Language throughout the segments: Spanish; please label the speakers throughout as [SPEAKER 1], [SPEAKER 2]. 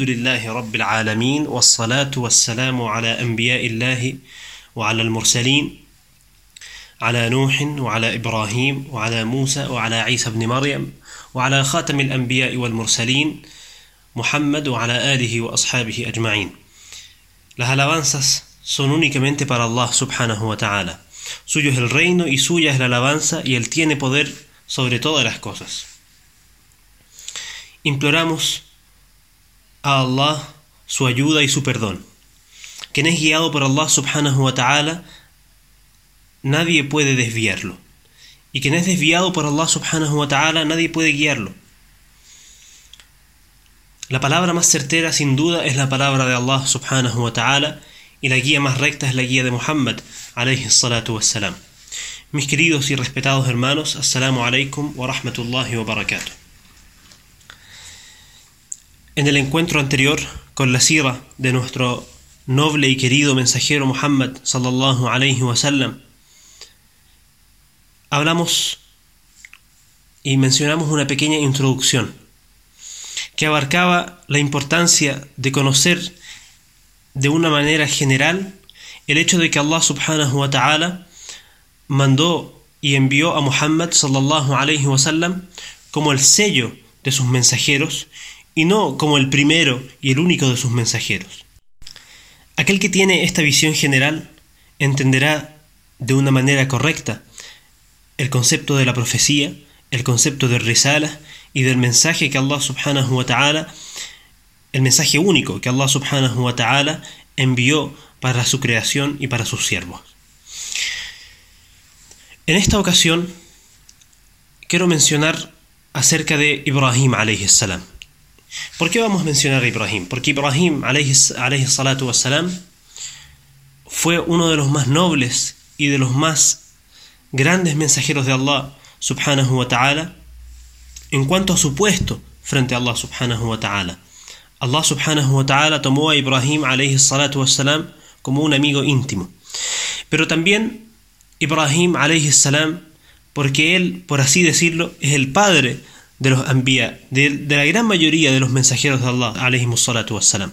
[SPEAKER 1] الحمد لله رب العالمين والصلاة والسلام على أنبياء الله وعلى المرسلين على نوح وعلى إبراهيم وعلى موسى وعلى عيسى بن مريم وعلى خاتم الأنبياء والمرسلين محمد وعلى آله وأصحابه أجمعين Las alabanzas son únicamente para Allah subhanahu wa ta'ala. Suyo es el reino y suya es la alabanza y Él tiene poder sobre todas las cosas. Imploramos a Allah su ayuda y su perdón. Quien es guiado por Allah subhanahu wa ta'ala, nadie puede desviarlo. Y quien es desviado por Allah subhanahu wa ta'ala, nadie puede guiarlo. La palabra más certera sin duda es la palabra de Allah subhanahu wa ta'ala y la guía más recta es la guía de Muhammad alayhi salatu wassalam. Mis queridos y respetados hermanos, assalamu alaikum wa rahmatullahi wa barakatuh. En el encuentro anterior con la sira de nuestro noble y querido mensajero Muhammad sallallahu alayhi wa sallam, hablamos y mencionamos una pequeña introducción que abarcaba la importancia de conocer de una manera general el hecho de que Allah subhanahu wa ta'ala mandó y envió a Muhammad sallallahu alayhi wa sallam como el sello de sus mensajeros y no como el primero y el único de sus mensajeros. Aquel que tiene esta visión general entenderá de una manera correcta el concepto de la profecía, el concepto de risala y del mensaje que Allah subhanahu wa ta'ala, el mensaje único que Allah subhanahu wa ta'ala envió para su creación y para sus siervos. En esta ocasión quiero mencionar acerca de Ibrahim alayhi salam. ¿Por qué vamos a mencionar a Ibrahim? Porque Ibrahim alayhi, salatu wassalam fue uno de los más nobles y de los más grandes mensajeros de Allah subhanahu wa ta'ala en cuanto a su puesto frente a Allah subhanahu wa ta'ala. Allah subhanahu wa ta'ala tomó a Ibrahim alayhi salatu wassalam como un amigo íntimo. Pero también Ibrahim alayhi salam porque él, por así decirlo, es el padre de los anbiya, de, de la gran mayoría de los mensajeros de Allah wassalam.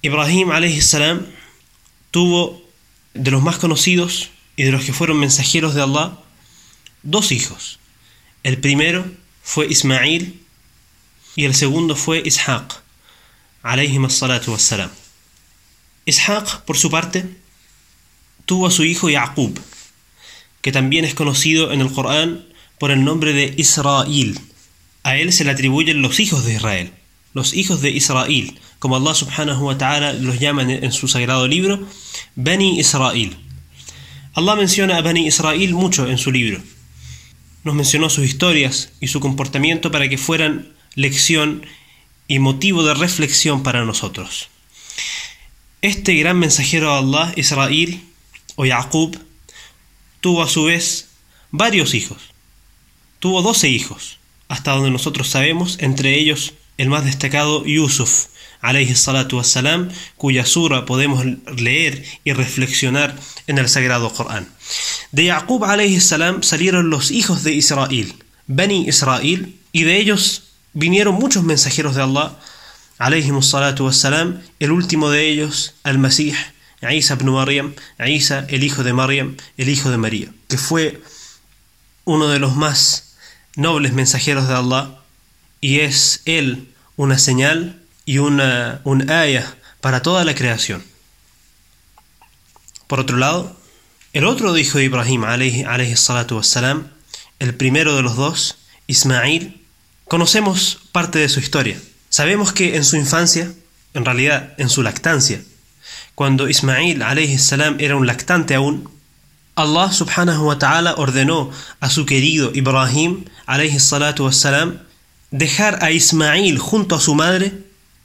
[SPEAKER 1] Ibrahim salam tuvo de los más conocidos y de los que fueron mensajeros de Allah dos hijos. El primero fue Ismail y el segundo fue Ishaq wassalam. Ishaq, por su parte, tuvo a su hijo Yaqub, que también es conocido en el Corán por el nombre de Israel. A él se le atribuyen los hijos de Israel, los hijos de Israel, como Allah subhanahu wa ta'ala los llama en su sagrado libro, Bani Israel. Allah menciona a Bani Israel mucho en su libro. Nos mencionó sus historias y su comportamiento para que fueran lección y motivo de reflexión para nosotros. Este gran mensajero de Allah, Israel o Yaqub, tuvo a su vez varios hijos. Tuvo doce hijos, hasta donde nosotros sabemos, entre ellos el más destacado Yusuf, alayhi salatu wassalam, cuya sura podemos leer y reflexionar en el sagrado Corán. De Yaqub alayhi salam salieron los hijos de Israel, Bani Israel, y de ellos vinieron muchos mensajeros de Allah, alayhi wassalam, el último de ellos, al-Masih, Isa ibn Maryam, Isa, el hijo de Maryam, el hijo de María, que fue uno de los más nobles mensajeros de Allah, y es él una señal y una, un ayah para toda la creación. Por otro lado, el otro hijo de Ibrahim, alayhi, salatu wassalam, el primero de los dos, Ismail, conocemos parte de su historia. Sabemos que en su infancia, en realidad en su lactancia, cuando Ismail alayhi salam era un lactante aún, Allah subhanahu wa ta'ala ordenó a su querido Ibrahim alayhi salatu wassalam dejar a Ismail junto a su madre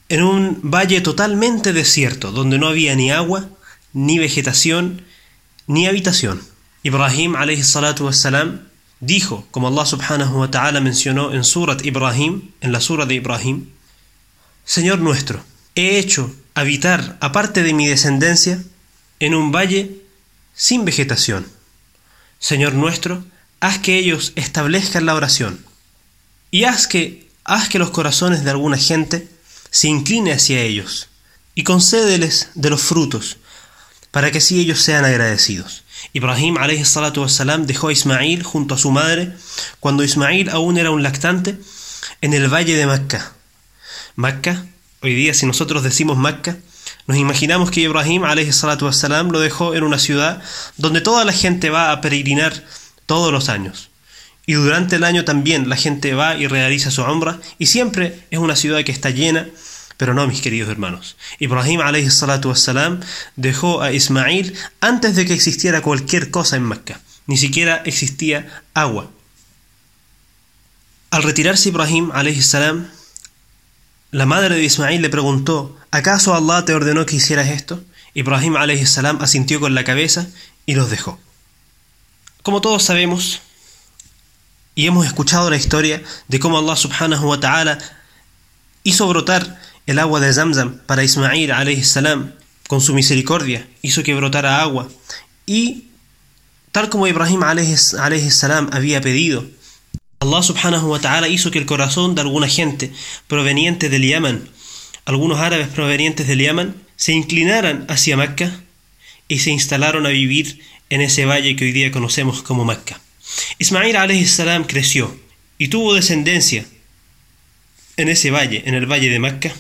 [SPEAKER 1] en un valle totalmente desierto, donde no había ni agua, ni vegetación, ni habitación. Ibrahim alayhi salatu wassalam dijo, como Allah subhanahu wa ta'ala mencionó en Surat Ibrahim, en la Sura de Ibrahim, Señor nuestro, he hecho habitar, aparte de mi descendencia, en un valle sin vegetación. Señor nuestro, haz que ellos establezcan la oración y haz que, haz que los corazones de alguna gente se incline hacia ellos y concédeles de los frutos, para que así ellos sean agradecidos. Ibrahim wassalam, dejó a Ismail junto a su madre cuando Ismail aún era un lactante en el valle de Macca. Macca, hoy día si nosotros decimos Macca, nos imaginamos que Ibrahim wassalam, lo dejó en una ciudad donde toda la gente va a peregrinar todos los años. Y durante el año también la gente va y realiza su umbra y siempre es una ciudad que está llena pero no, mis queridos hermanos. Ibrahim wassalam, dejó a Ismail antes de que existiera cualquier cosa en Mecca. Ni siquiera existía agua. Al retirarse Ibrahim salam, la madre de Ismail le preguntó, ¿acaso Allah te ordenó que hicieras esto? Ibrahim salam asintió con la cabeza y los dejó. Como todos sabemos, y hemos escuchado la historia de cómo Allah subhanahu wa ta'ala hizo brotar el agua de Zamzam para Ismail salam con su misericordia hizo que brotara agua y tal como Ibrahim salam había pedido Allah subhanahu wa ta'ala hizo que el corazón de alguna gente proveniente del Yemen algunos árabes provenientes del Yemen se inclinaran hacia Mecca y se instalaron a vivir en ese valle que hoy día conocemos como Mecca. Ismail salam creció y tuvo descendencia en ese valle, en el valle de Mecca,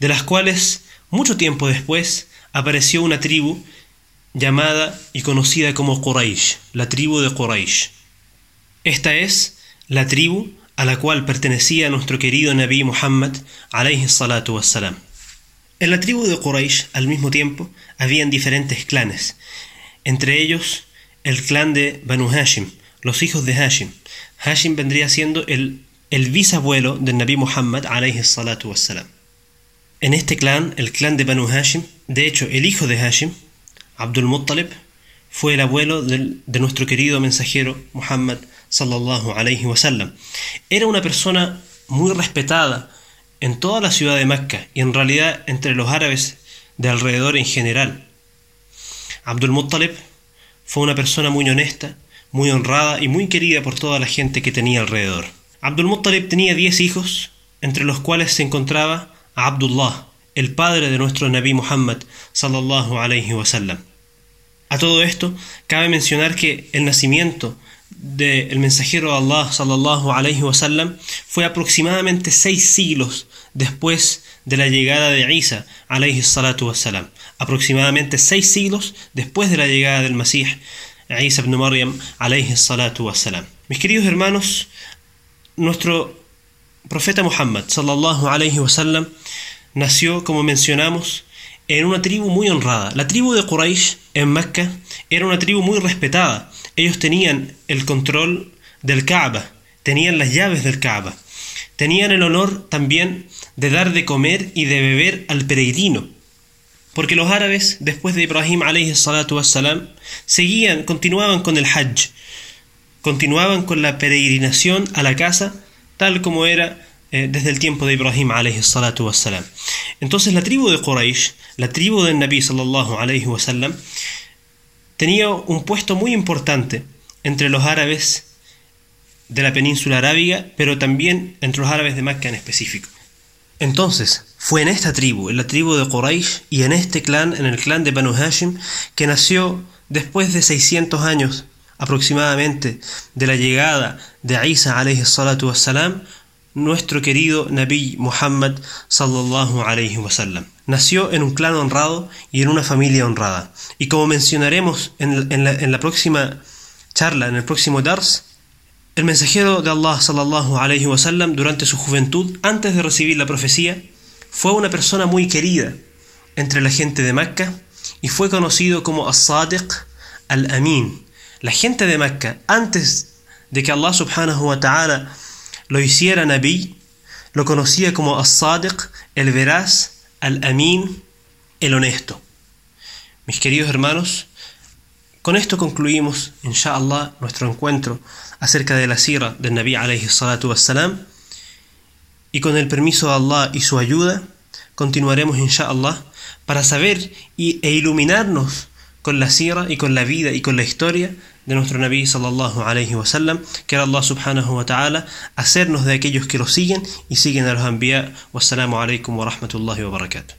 [SPEAKER 1] de las cuales mucho tiempo después apareció una tribu llamada y conocida como Quraysh, la tribu de Quraysh. Esta es la tribu a la cual pertenecía nuestro querido Nabi Muhammad alayhi salatu wassalam. En la tribu de Quraysh, al mismo tiempo, habían diferentes clanes, entre ellos el clan de Banu Hashim, los hijos de Hashim. Hashim vendría siendo el, el bisabuelo del Nabi Muhammad alayhi salatu wassalam. En este clan, el clan de Banu Hashim, de hecho el hijo de Hashim, Abdul Muttalib, fue el abuelo de nuestro querido mensajero Muhammad sallallahu wasallam. Era una persona muy respetada en toda la ciudad de Mecca y en realidad entre los árabes de alrededor en general. Abdul Muttalib fue una persona muy honesta, muy honrada y muy querida por toda la gente que tenía alrededor. Abdul Muttalib tenía 10 hijos, entre los cuales se encontraba Abdullah, el padre de nuestro Nabi Muhammad sallallahu alayhi wasallam. A todo esto, cabe mencionar que el nacimiento del mensajero de Allah sallallahu alayhi wasallam fue aproximadamente seis siglos después de la llegada de Isa alayhi salatu wasallam. Aproximadamente seis siglos después de la llegada del Masih Isa ibn Maryam alayhi salatu wasallam. Mis queridos hermanos, nuestro profeta Muhammad sallallahu alayhi wasallam nació, como mencionamos, en una tribu muy honrada. La tribu de Quraysh en Mecca era una tribu muy respetada. Ellos tenían el control del Kaaba, tenían las llaves del Kaaba, tenían el honor también de dar de comer y de beber al peregrino. Porque los árabes, después de Ibrahim alayhi wassalam, seguían, continuaban con el Hajj, continuaban con la peregrinación a la casa tal como era eh, desde el tiempo de Ibrahim alayhi wassalam. Entonces la tribu de Quraysh, la tribu del Nabi sallallahu tenía un puesto muy importante entre los árabes de la península arábiga, pero también entre los árabes de Mecca en específico. Entonces, fue en esta tribu, en la tribu de Quraysh y en este clan, en el clan de Banu Hashim, que nació después de 600 años aproximadamente de la llegada de Isa alayhi salatu wassalam, nuestro querido Nabi Muhammad sallallahu alayhi wasallam. Nació en un clan honrado y en una familia honrada. Y como mencionaremos en, la, en la próxima charla, en el próximo dars, el mensajero de Allah sallallahu alayhi wasallam durante su juventud, antes de recibir la profecía, fue una persona muy querida entre la gente de Mecca y fue conocido como As-Sadiq al-Amin, la gente de Mecca, antes de que Allah subhanahu wa ta'ala lo hiciera Nabi, lo conocía como As-Sadiq, el veraz, Al-Amin, el honesto. Mis queridos hermanos, con esto concluimos, inshallah, nuestro encuentro acerca de la sira del Nabi alayhi salatu wassalam, y con el permiso de Allah y su ayuda, continuaremos, inshallah, para saber e iluminarnos con la sira y con la vida y con la historia de nuestro Nabi sallallahu alayhi wa sallam, que Allah subhanahu wa ta'ala, hacernos de aquellos que lo siguen y siguen a los anbiya. Wassalamu alaikum wa rahmatullahi wa barakatuh.